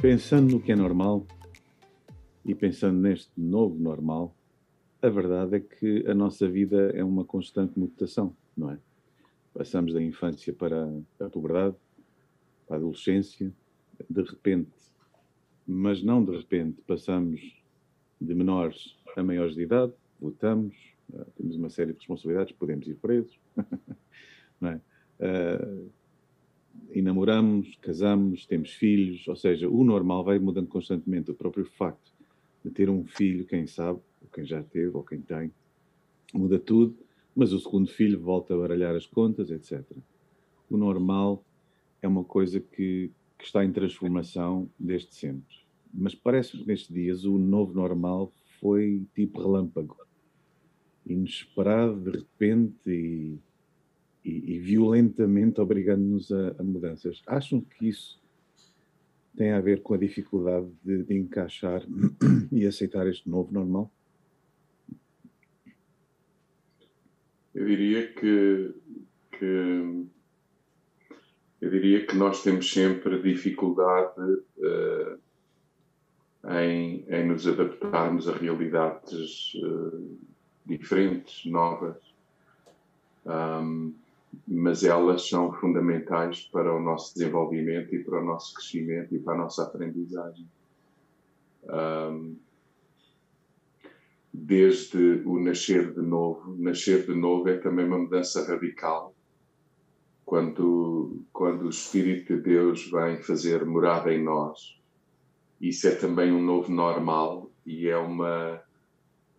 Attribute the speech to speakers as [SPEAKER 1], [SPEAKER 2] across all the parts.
[SPEAKER 1] Pensando no que é normal e pensando neste novo normal, a verdade é que a nossa vida é uma constante mutação, não é? Passamos da infância para a puberdade, para a adolescência, de repente, mas não de repente, passamos de menores a maiores de idade, votamos, uh, temos uma série de responsabilidades, podemos ir presos, não é? Uh, e namoramos, casamos, temos filhos, ou seja, o normal vai mudando constantemente. O próprio facto de ter um filho, quem sabe, ou quem já teve, ou quem tem, muda tudo, mas o segundo filho volta a baralhar as contas, etc. O normal é uma coisa que, que está em transformação desde sempre. Mas parece que nestes dias o novo normal foi tipo relâmpago. Inesperado, de repente, e, e, e violentamente obrigando-nos a, a, mudanças. Acham que isso tem a ver com a dificuldade de, de encaixar e aceitar este novo normal?
[SPEAKER 2] Eu diria que, que eu diria que nós temos sempre dificuldade uh, em, em, nos adaptarmos a realidades uh, diferentes, novas, um, mas elas são fundamentais para o nosso desenvolvimento e para o nosso crescimento e para a nossa aprendizagem. Um, desde o nascer de novo, nascer de novo é também uma mudança radical quando, quando o Espírito de Deus vem fazer morada em nós. Isso é também um novo normal e é uma,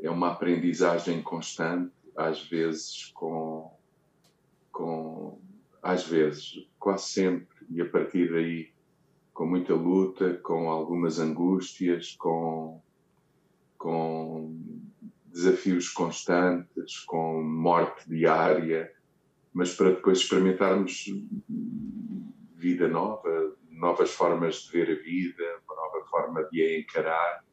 [SPEAKER 2] é uma aprendizagem constante, às vezes com, com às vezes, quase sempre, e a partir daí com muita luta, com algumas angústias, com, com desafios constantes, com morte diária, mas para depois experimentarmos vida nova, novas formas de ver a vida, uma nova forma de a encarar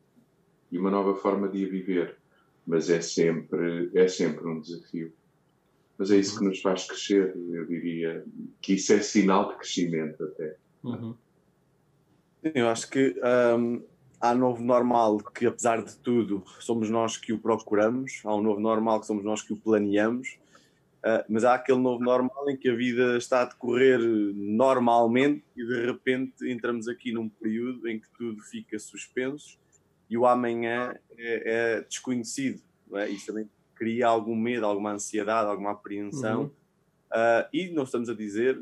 [SPEAKER 2] e uma nova forma de a viver. Mas é sempre, é sempre um desafio. Mas é isso que nos faz crescer, eu diria que isso é sinal de crescimento até. Uhum.
[SPEAKER 3] Eu acho que um, há novo normal que, apesar de tudo, somos nós que o procuramos, há um novo normal que somos nós que o planeamos, Uh, mas há aquele novo normal em que a vida está a decorrer normalmente e de repente entramos aqui num período em que tudo fica suspenso e o amanhã é, é desconhecido. É? Isso também cria algum medo, alguma ansiedade, alguma apreensão. Uhum. Uh, e não estamos a dizer,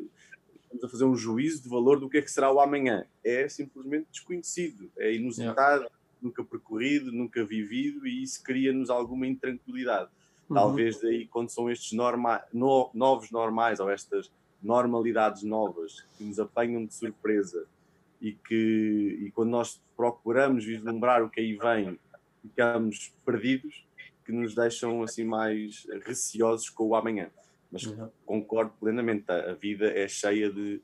[SPEAKER 3] estamos a fazer um juízo de valor do que é que será o amanhã. É simplesmente desconhecido, é inusitado, yeah. nunca percorrido, nunca vivido e isso cria-nos alguma intranquilidade. Uhum. Talvez daí, quando são estes norma, no, novos normais ou estas normalidades novas que nos apanham de surpresa e que e quando nós procuramos vislumbrar o que aí vem, ficamos perdidos, que nos deixam assim mais receosos com o amanhã. Mas uhum. concordo plenamente, a vida é cheia de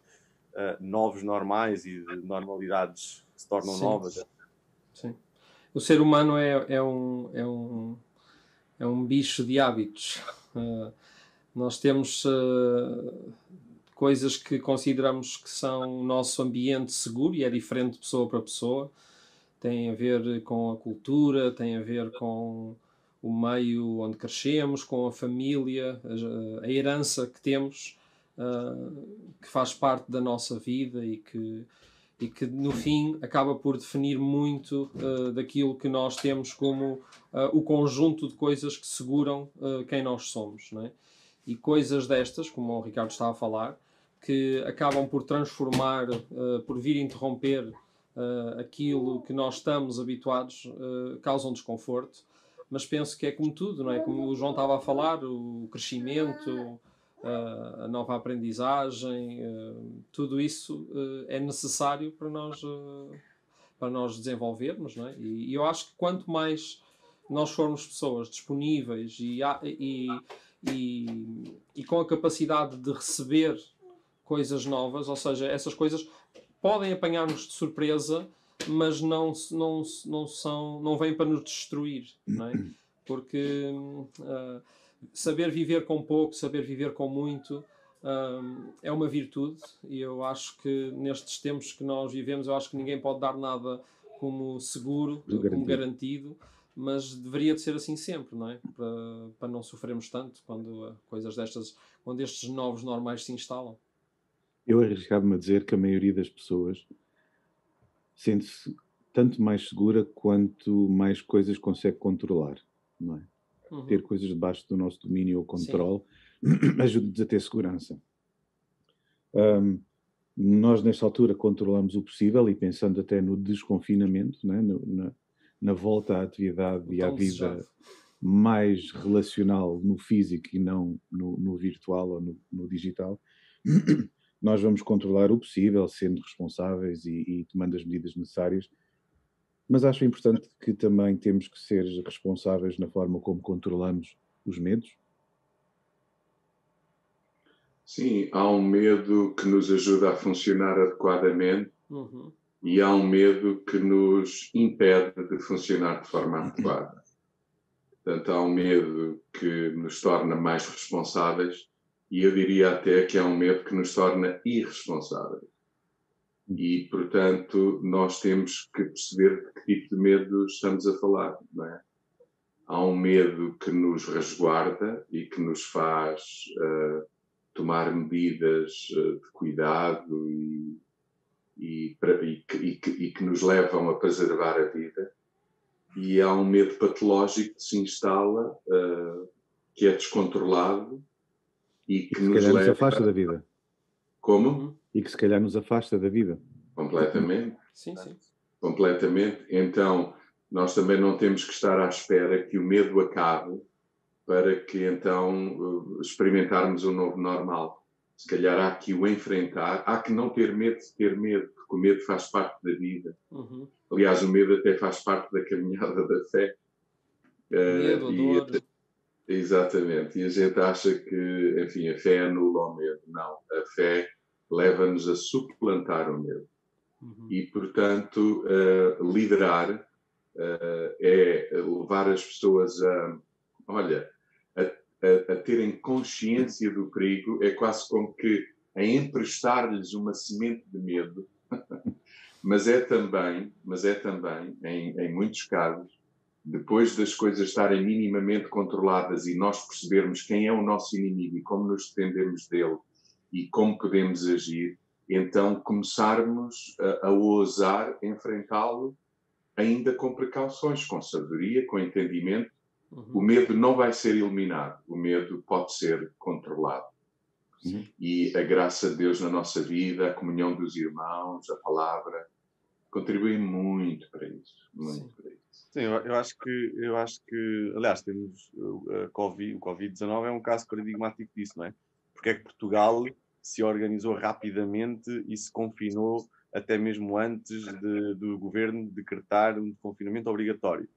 [SPEAKER 3] uh, novos normais e de normalidades que se tornam
[SPEAKER 4] Sim.
[SPEAKER 3] novas.
[SPEAKER 4] Sim. O ser humano é, é, um, é um é um bicho de hábitos. Uh, nós temos uh, coisas que consideramos que são o nosso ambiente seguro e é diferente de pessoa para pessoa. Tem a ver com a cultura, tem a ver com o meio onde crescemos, com a família, a, a herança que temos, uh, que faz parte da nossa vida e que e que no fim acaba por definir muito uh, daquilo que nós temos como uh, o conjunto de coisas que seguram quem nós somos. Não é? E coisas destas, como o Ricardo estava a falar, que acabam por transformar, por vir interromper aquilo que nós estamos habituados, causam desconforto. Mas penso que é como tudo, não é? Como o João estava a falar, o crescimento, a nova aprendizagem, uh, tudo isso uh, é necessário para nós, para nós desenvolvermos. Não é? e, eu acho que quanto mais nós formos pessoas disponíveis e, e, e, e com a capacidade de receber coisas novas, ou seja, essas coisas podem apanhar-nos de surpresa, mas não, não, não, são, não vêm para nos destruir, não é? Porque uh, saber viver com pouco, saber viver com muito, uh, é uma virtude e eu acho que nestes tempos que nós vivemos, eu acho que ninguém pode dar nada como seguro, garantido. como garantido, mas deveria de ser assim sempre, não é? Para, para não sofrermos tanto quando coisas destas, quando estes novos normais se instalam.
[SPEAKER 1] Eu arriscava-me a dizer que a maioria das pessoas sente-se tanto mais segura quanto mais coisas consegue controlar, não é? Uhum. Ter coisas debaixo do nosso domínio ou controle ajuda-nos a ter segurança. Um, nós, nesta altura, controlamos o possível e pensando até no desconfinamento, né? no, na, na, volta à atividade e à vida mais relacional no físico e não no, no virtual ou no, no, digital, nós vamos controlar o possível, sendo responsáveis e, e tomando as medidas necessárias mas acho importante que também temos que ser responsáveis na forma como controlamos os medos.
[SPEAKER 2] Sim, há um medo que nos ajuda a funcionar adequadamente uhum. e há um medo que nos impede de funcionar de forma adequada. Portanto, há um medo que nos torna mais responsáveis e eu diria até que há um medo que nos torna irresponsáveis. E, portanto, nós temos que perceber de que tipo de medo estamos a falar, não é? Há um medo que nos resguarda e que nos faz uh, tomar medidas uh, de cuidado e, e, e, que, e, que, nos levam a preservar a vida. E há um medo patológico que se instala, uh, que é descontrolado e que,
[SPEAKER 1] que
[SPEAKER 2] nos
[SPEAKER 1] leva... nos afasta da vida.
[SPEAKER 2] Como?
[SPEAKER 1] Uhum e que se calhar nos afasta da vida.
[SPEAKER 2] Completamente.
[SPEAKER 4] Sim, sim.
[SPEAKER 2] Completamente. Então, nós também não temos que estar à espera que o medo acabe para que então experimentarmos um novo normal. Se calhar há que o enfrentar, há que não ter medo de ter medo, porque o medo faz parte da vida. Uhum. Aliás, o medo até faz parte da caminhada da fé.
[SPEAKER 4] Medo, uh,
[SPEAKER 2] dor. Exatamente. E a gente acha que, enfim, a fé anula o medo. Não. A fé leva-nos a suplantar o medo. Uhum. E, portanto, uh, liderar uh, é levar as pessoas a, olha, a, a, a, terem consciência do perigo, é quase como que a emprestar-lhes uma semente de medo, mas é também, mas é também, em, em muitos casos, depois das coisas estarem minimamente controladas e nós percebermos quem é o nosso inimigo e como nos defendemos dele e como podemos agir, então começarmos a, a ousar enfrentá-lo ainda com precauções, com sabedoria, com entendimento. Uhum. O medo não vai ser eliminado, o medo pode ser controlado. Uhum. E a graça de Deus na nossa vida, a comunhão dos irmãos, a palavra, contribuem muito para isso, muito Sim. para isso.
[SPEAKER 3] Sim, eu, eu, acho que, eu acho que, aliás, temos uh, COVID, o Covid-19 é um caso paradigmático disso, não é? porque é que Portugal se organizou rapidamente e se confinou até mesmo antes de, do governo decretar um confinamento obrigatório.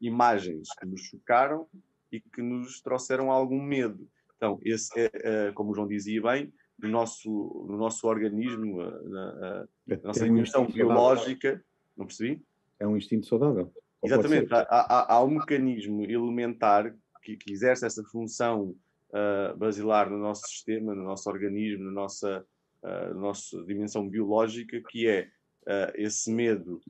[SPEAKER 3] Imagens que nos chocaram e que nos trouxeram algum medo. Então, esse é, é como o João dizia bem, no nosso, no nosso organismo, na, na nossa dimensão um biológica, não percebi?
[SPEAKER 1] É um instinto saudável.
[SPEAKER 3] Exatamente, há, há, há, um mecanismo elementar que, que exerce essa função uh, basilar no nosso sistema, no nosso organismo, na nossa, uh, nossa dimensão biológica, que é uh, esse medo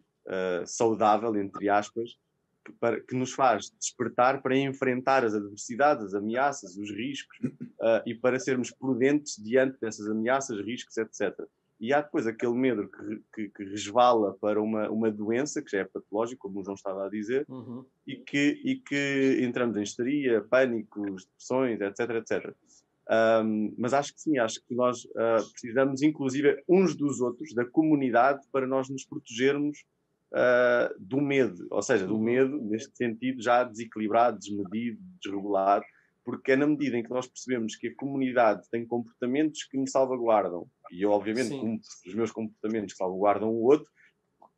[SPEAKER 3] saudável, entre aspas, que, para, que, nos faz despertar para enfrentar as adversidades, as ameaças, os riscos e para sermos prudentes diante dessas ameaças, riscos, etc. E há depois aquele medo que, que, que, resvala para uma, uma doença, que já é patológica, como o João estava a dizer, uhum. e, que, e que entramos em histeria, pânicos, depressões, etc, etc. Um, mas acho que sim, acho que nós uh, precisamos, inclusive, uns dos outros, da comunidade, para nós nos protegermos uh, do medo, ou seja, do uhum. medo, neste sentido, já desequilibrado, desmedido, desregulado, porque é na medida em que nós percebemos que a comunidade tem comportamentos que me salvaguardam, e eu, obviamente, como os meus comportamentos salvaguardam o outro,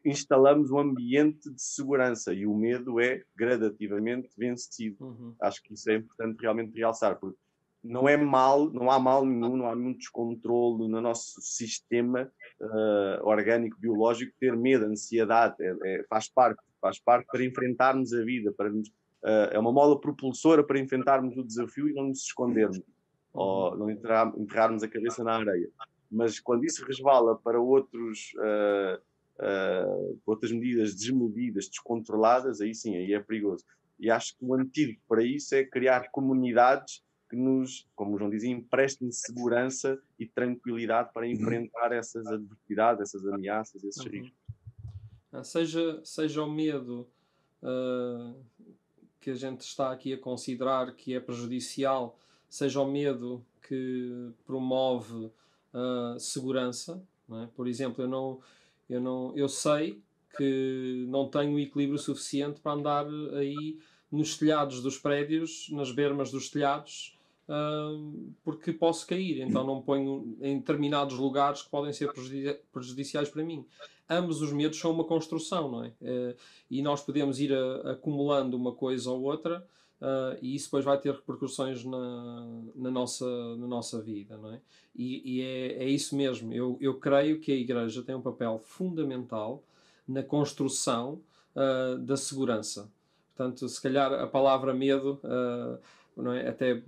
[SPEAKER 3] instalamos um ambiente de segurança e o medo é gradativamente vencido. Uhum. Acho que isso é importante realmente realçar, porque não é mal, não há mal nenhum, não há nenhum descontrole no nosso sistema uh, orgânico, biológico, ter medo, ansiedade, é, é, faz parte, faz parte para enfrentarmos a vida, para nos uh, é uma mola propulsora para enfrentarmos o desafio e não nos escondermos. ou não enterrar, enterrarmos a cabeça na areia. Mas quando isso resvala para outros, uh, outras medidas desmedidas, descontroladas, aí sim, aí é perigoso. E acho que o antídoto para isso é criar comunidades que nos, como o João dizia, emprestem segurança e tranquilidade para uhum. enfrentar essas adversidades, essas ameaças, esses uhum. riscos.
[SPEAKER 4] Ah, seja, seja o medo uh, que a gente está aqui a considerar que é prejudicial, seja o medo que promove uh, segurança. É? Por exemplo, eu não, eu não, eu sei que não tenho equilíbrio suficiente para andar aí nos telhados dos prédios, nas bermas dos telhados, porque posso cair, então não ponho em determinados lugares que podem ser prejudiciais para mim. Ambos os medos são uma construção, não é? Uh, e nós podemos ir a, acumulando uma coisa ou outra. Uh, e isso depois vai ter repercussões na, na, nossa, na nossa vida, não é? E, e é, é isso mesmo. Eu, eu creio que a Igreja tem um papel fundamental na construção uh, da segurança. Portanto, se calhar a palavra medo uh, não é? Até,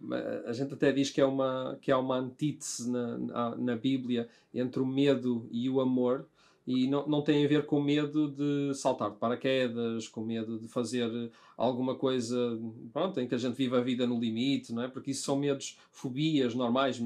[SPEAKER 4] a gente até diz que é uma, que é uma antítese na, na, Bíblia entre o medo e o amor, e não, não tem a ver com medo de saltar de paraquedas, com medo de fazer alguma coisa pronto, em que a gente vive a vida no limite, não é? porque isso são medos, fobias normais,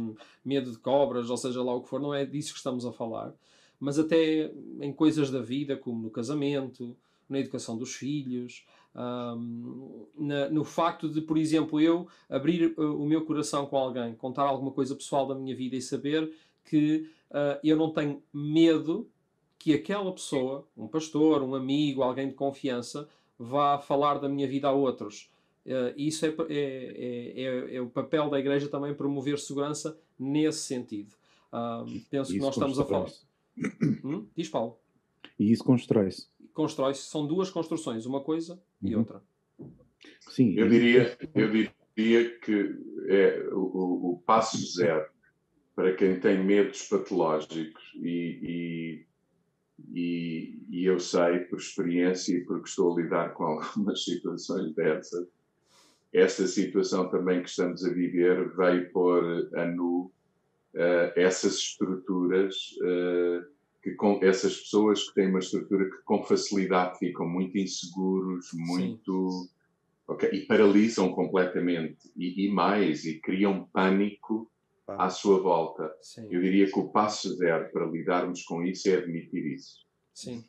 [SPEAKER 4] medo de cobras, ou seja lá o que for, não é disso que estamos a falar, mas até em coisas da vida, como no casamento, na educação dos filhos, um, na, no facto de, por exemplo, eu abrir uh, o meu coração com alguém, contar alguma coisa pessoal da minha vida e saber que uh, eu não tenho medo que aquela pessoa, um pastor, um amigo, alguém de confiança, vá falar da minha vida a outros. Uh, isso é, é, é, é, é o papel da igreja também promover segurança nesse sentido. penso que nós estamos a falar. Hum? Diz Paulo.
[SPEAKER 1] E isso constrói-se
[SPEAKER 4] constrói-se, são duas construções, uma coisa uhum. e outra.
[SPEAKER 2] Sim. Eu diria, eu diria que é o, o passo zero para quem tem medos patológicos e, e, e, e, eu sei por experiência e porque estou a lidar com algumas situações dessas, esta situação também que estamos a viver veio pôr a nu uh, essas estruturas uh, que com essas pessoas que têm uma estrutura que com facilidade ficam muito inseguros, muito okay, e paralisam completamente e, e, mais e criam pânico à sua volta. Sim. Eu diria que o passo zero para lidarmos com isso é admitir isso.
[SPEAKER 4] Sim.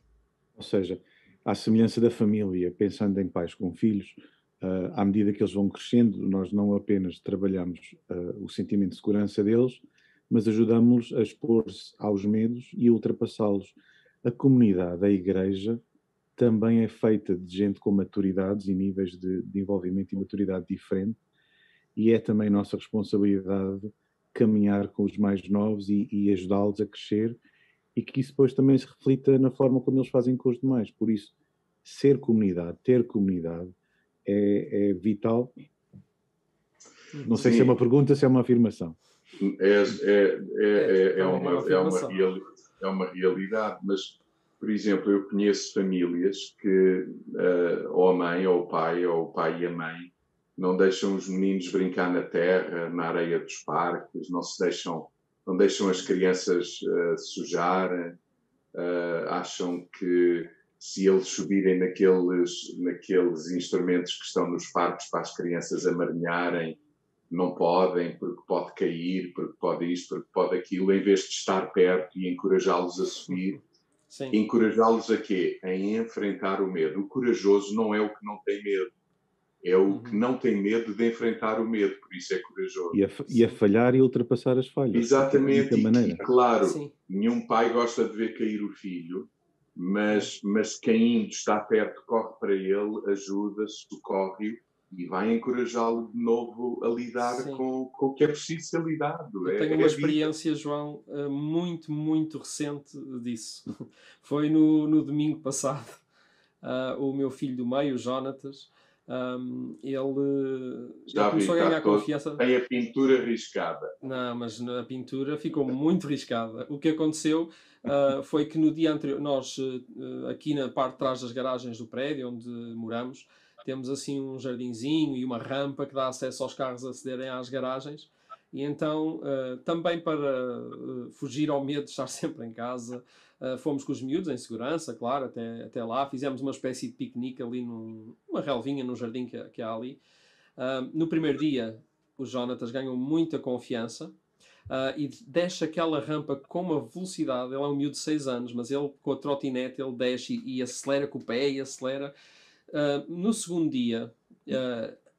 [SPEAKER 1] Ou seja, à semelhança da família, pensando em pais com filhos, uh, à medida que eles vão crescendo, nós não apenas trabalhamos uh, o sentimento de segurança deles, mas ajudamos-los a expor-se aos medos e a ultrapassá-los. A comunidade, a igreja, também é feita de gente com maturidades e níveis de, de envolvimento e maturidade diferente, e é também nossa responsabilidade caminhar com os mais novos e, e ajudá-los a crescer, e que isso depois também se reflita na forma como eles fazem com os demais. Por isso, ser comunidade, ter comunidade, é, é vital. Não sei Sim. se é uma pergunta, se é uma afirmação
[SPEAKER 2] é, é, é, é, uma, é, uma, é uma realidade, mas, por exemplo, eu conheço famílias que uh, ou a mãe ou o pai, ou o pai e a mãe, não deixam os meninos brincar na terra, na areia dos parques, não se deixam, não deixam as crianças uh, sujar, uh, acham que se eles subirem naqueles, naqueles instrumentos que estão nos parques para as crianças amarinharem, não podem, porque pode cair, porque pode isto, porque pode aquilo, em vez de estar perto e encorajá-los a subir, encorajá-los a quê? A enfrentar o medo. O corajoso não é o que não tem medo, é o uhum. que não tem medo de enfrentar o medo, por isso é corajoso.
[SPEAKER 1] E a, e a falhar e ultrapassar as falhas.
[SPEAKER 2] Exatamente, e, e, claro, Sim. nenhum pai gosta de ver cair o filho, mas, mas quem está perto corre para ele, ajuda, socorre-o e vai encorajá-lo de novo a lidar com, com, o que é preciso ser lidado.
[SPEAKER 4] Eu é, tenho é uma experiência, vida. João, eh, muito, muito recente disso. Foi no, no domingo passado. Uh, o meu filho do meio, o Jonatas, um, ele, Já ele começou vi, a ganhar confiança.
[SPEAKER 2] Tem a pintura riscada.
[SPEAKER 4] Não, mas a pintura ficou muito riscada. O que aconteceu uh, foi que no dia anterior, nós, uh, aqui na parte de trás das garagens do prédio onde moramos, temos assim um jardinzinho e uma rampa que dá acesso aos carros a acederem às garagens. E então, uh, também para uh, fugir ao medo de estar sempre em casa, uh, fomos com os miúdos em segurança, claro, até, até lá. Fizemos uma espécie de piquenique ali numa relvinha no jardim que, que há ali. no primeiro dia, o Jonatas ganhou muita confiança e desce aquela rampa com uma velocidade. Ele é um miúdo de 6 anos, mas ele com a trotinete ele desce e, e acelera com o pé e acelera. No segundo dia,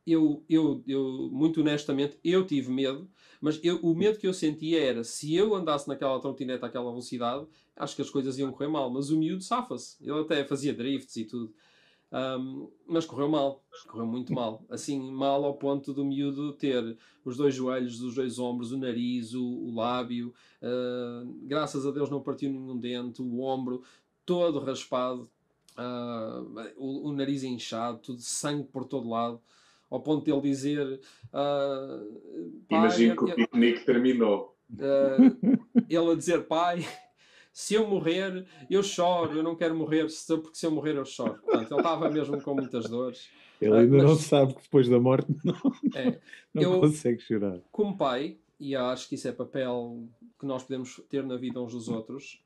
[SPEAKER 4] eu, eu, eu, muito honestamente, eu tive medo, mas eu, o medo que eu sentia era se eu andasse naquela trotinete àquela velocidade, acho que as coisas iam correr mal. Mas o miúdo safa-se. Ele até fazia drifts e tudo. Um, mas correu mal, correu muito mal. Assim, mal ao ponto do miúdo ter os dois joelhos, os dois ombros, o nariz, o, o lábio. Uh, graças a Deus não partiu nenhum dente, o ombro todo raspado, uh, o, o nariz inchado, tudo sangue por todo lado ao ponto de ele dizer. Uh,
[SPEAKER 2] Imagino que o piquenique terminou.
[SPEAKER 4] Uh, ele a dizer, pai, se eu morrer, eu choro, eu não quero morrer, porque se eu morrer eu choro. Portanto, ele estava mesmo com muitas dores.
[SPEAKER 1] Ele ainda mas, não sabe que depois da morte não, é, não eu, consegue chorar.
[SPEAKER 4] Como pai, e acho que isso é papel que nós podemos ter na vida uns dos outros,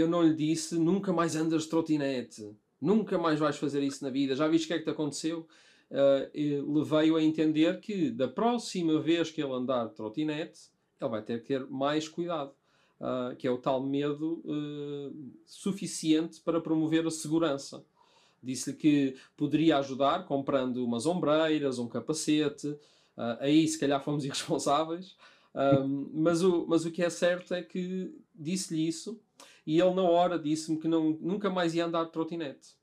[SPEAKER 4] eu não lhe disse nunca mais andas de trotinete, nunca mais vais fazer isso na vida, já viste o que é que te aconteceu? uh, levei-o a entender que da próxima vez que ele andar de trotinete, ele vai ter que ter mais cuidado. Uh, que é o tal medo uh, suficiente para promover a segurança. Disse-lhe que poderia ajudar comprando umas ombreiras, um capacete. Aí, se calhar, fomos irresponsáveis. Um, mas, o, mas o que é certo é que disse-lhe isso e ele, na hora, disse-me que não, nunca mais ia andar de trotinete.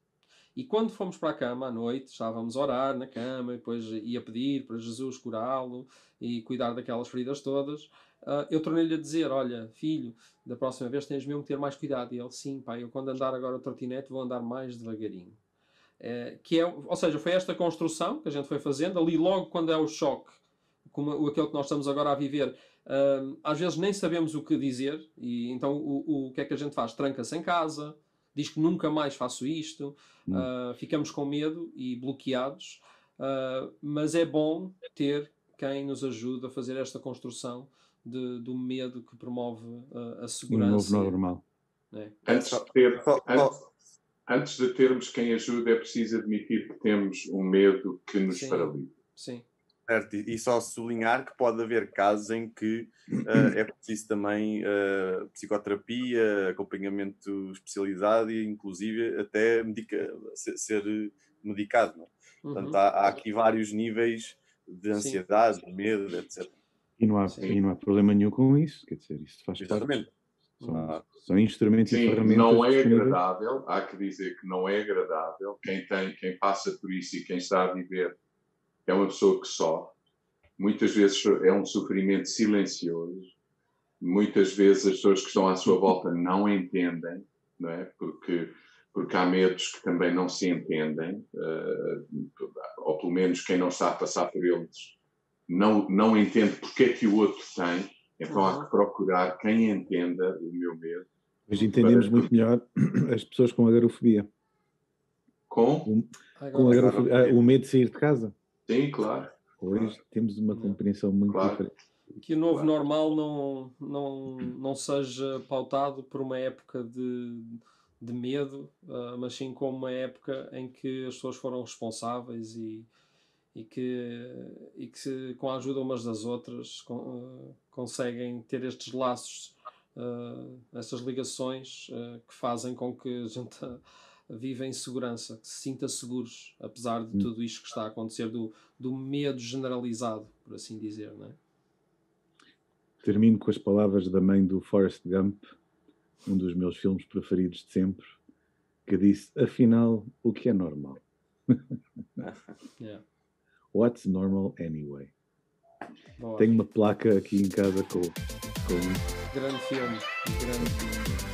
[SPEAKER 4] E quando fomos para a cama à noite, estávamos a orar na cama, e depois ia pedir para Jesus curá-lo e cuidar daquelas feridas todas. Uh, eu tornei-lhe a dizer: Olha, filho, da próxima vez tens mesmo que ter mais cuidado. E ele: Sim, pai, eu quando andar agora o trotinete vou andar mais devagarinho. É, que é, ou seja, foi esta construção que a gente foi fazendo, ali logo quando é o choque, como aquele que nós estamos agora a viver, uh, às vezes nem sabemos o que dizer, e então o, o que é que a gente faz? Tranca-se em casa, diz que nunca mais faço isto, uh, ficamos com medo e bloqueados, uh, mas é bom ter quem nos ajude a fazer esta construção de, do medo que promove uh, a segurança.
[SPEAKER 1] Um novo normal.
[SPEAKER 2] É. Antes, de ter, antes, antes, de termos quem ajude, é preciso admitir que temos um medo que nos
[SPEAKER 4] Sim.
[SPEAKER 2] paralisa.
[SPEAKER 4] Sim.
[SPEAKER 3] Certo, e só sublinhar que pode haver casos em que uh, é preciso também uh, psicoterapia, acompanhamento especializado e inclusive até medica ser, ser medicado. Não? É? Uhum. Portanto, há, há, aqui vários níveis de ansiedade, de medo, etc.
[SPEAKER 1] E não, há, e não há problema nenhum com isso, quer dizer, isso faz
[SPEAKER 3] Exatamente. parte.
[SPEAKER 1] São, ah. são instrumentos
[SPEAKER 2] Sim,
[SPEAKER 1] e ferramentas.
[SPEAKER 2] Não é agradável, há que dizer que não é agradável. Quem tem, quem passa por isso e quem está a viver é uma pessoa que sofre, muitas vezes é um sofrimento silencioso, muitas vezes as pessoas que estão à sua volta não entendem, não é? Porque, porque há medos que também não se entendem, uh, ou pelo menos quem não está a passar por eles não, não entende porque é que o outro tem, então há que procurar quem entenda o meu medo.
[SPEAKER 1] Mas entendemos para... muito melhor as pessoas com agorafobia.
[SPEAKER 2] Com?
[SPEAKER 1] com agorafobia, o medo de sair de casa.
[SPEAKER 2] Sim, claro.
[SPEAKER 1] Hoje
[SPEAKER 2] claro.
[SPEAKER 1] temos uma compreensão muito claro. diferente.
[SPEAKER 4] Que o novo claro. normal não, não, não seja pautado por uma época de, de medo, uh, mas sim como uma época em que as pessoas foram responsáveis e, e que, e que se, com a ajuda umas das outras com, uh, conseguem ter estes laços, uh, essas ligações que fazem com que a gente viva em segurança, que se sinta seguros, apesar de hum. tudo isto que está a acontecer, do, do medo generalizado, por assim dizer, não é?
[SPEAKER 1] Termino com as palavras da mãe do Forrest Gump, um dos meus filmes preferidos de sempre, que disse: Afinal, o que é normal?
[SPEAKER 4] yeah.
[SPEAKER 1] What's normal anyway? Boa. Tenho uma placa aqui em casa com. com...
[SPEAKER 4] Grande filme, grande filme.